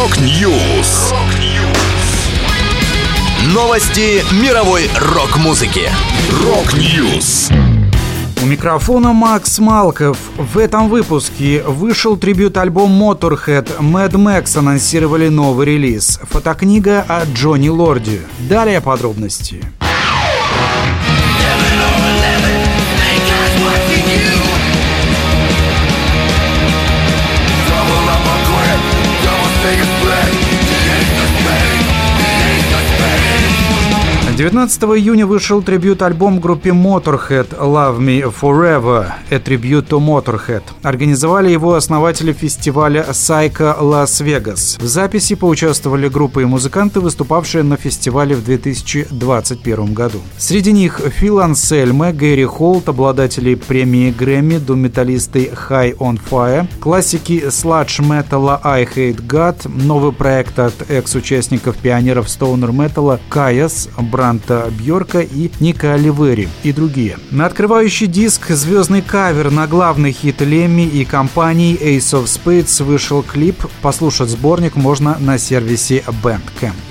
Rock News. Новости мировой рок-музыки. Rock News. У микрофона Макс Малков. В этом выпуске вышел трибют-альбом Motorhead. Mad Max анонсировали новый релиз. Фотокнига о Джоне Лорде. Далее подробности. 19 июня вышел трибют-альбом группе Motorhead «Love Me Forever» – «A Tribute to Motorhead». Организовали его основатели фестиваля «Psycho Las Vegas». В записи поучаствовали группы и музыканты, выступавшие на фестивале в 2021 году. Среди них Фил Ансельмо, Гэри Холт, обладатели премии Грэмми, думметалисты High on Fire, классики сладж-металла Eyehategod, новый проект от экс-участников пионеров стоунер-металла Kyuss, Бранта Бьорка и Ника Оливери и другие. На открывающий диск звездный кавер на главный хит Лемми и компании Ace of Spades вышел клип. Послушать сборник можно на сервисе Bandcamp.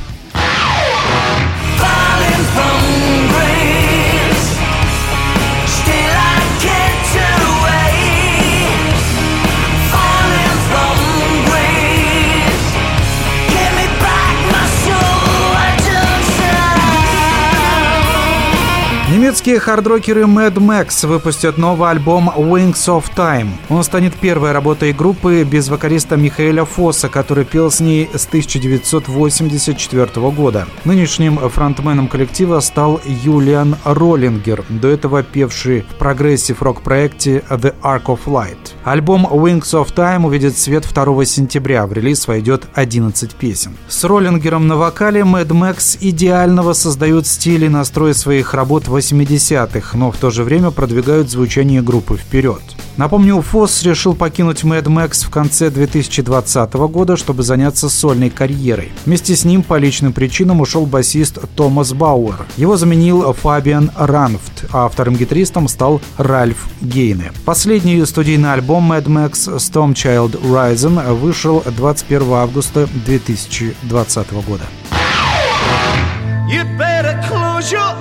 Немецкие хардрокеры Mad Max выпустят новый альбом Wings of Time. Он станет первой работой группы без вокалиста Михаэля Фосса, который пел с ней с 1984 года. Нынешним фронтменом коллектива стал Юлиан Роллингер, до этого певший в прогрессив-рок проекте The Ark of Light. Альбом Wings of Time увидит свет 2 сентября. В релиз войдет 11 песен. С Роллингером на вокале Mad Max идеального создают стиль и настрой своих работ 80-х, но в то же время продвигают звучание группы вперед. Напомню, Фосс решил покинуть Mad Max в конце 2020 года, чтобы заняться сольной карьерой. Вместе с ним по личным причинам ушел басист Томас Бауэр. Его заменил Фабиан Ранфт, а вторым гитаристом стал Ральф Гейне. Последний студийный альбом Mad Max Storm Child Rising вышел 21 августа 2020 года. You better close your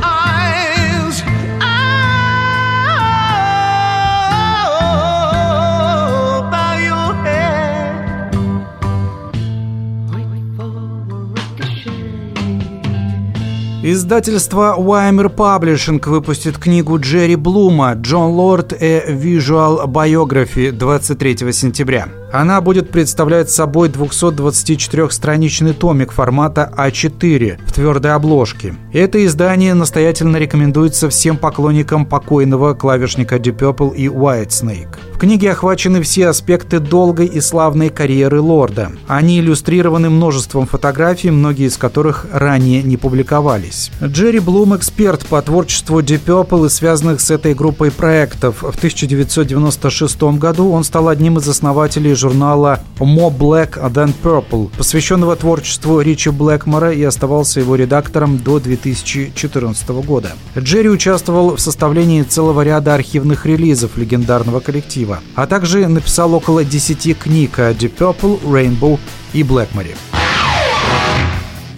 Издательство Weimer Publishing выпустит книгу Джерри Блума «Джон Лорд A Visual Biography» 23 сентября. Она будет представлять собой 224-страничный томик формата А4 в твердой обложке. Это издание настоятельно рекомендуется всем поклонникам покойного клавишника Deep Purple и Whitesnake. В книге охвачены все аспекты долгой и славной карьеры Лорда. Они иллюстрированы множеством фотографий, многие из которых ранее не публиковались. Джерри Блум – эксперт по творчеству Deep Purple и связанных с этой группой проектов. В 1996 году он стал одним из основателей журнала More Black Than Purple, посвященного творчеству Ричи Блэкмора и оставался его редактором до 2014 года. Джерри участвовал в составлении целого ряда архивных релизов легендарного коллектива, а также написал около 10 книг о Deep Purple, Rainbow и Блэкморе.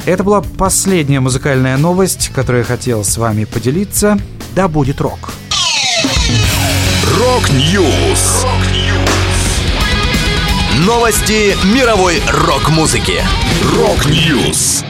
Это была последняя музыкальная новость, которую я хотел с вами поделиться. Да будет рок! Rock News! Новости мировой рок-музыки. Rock News.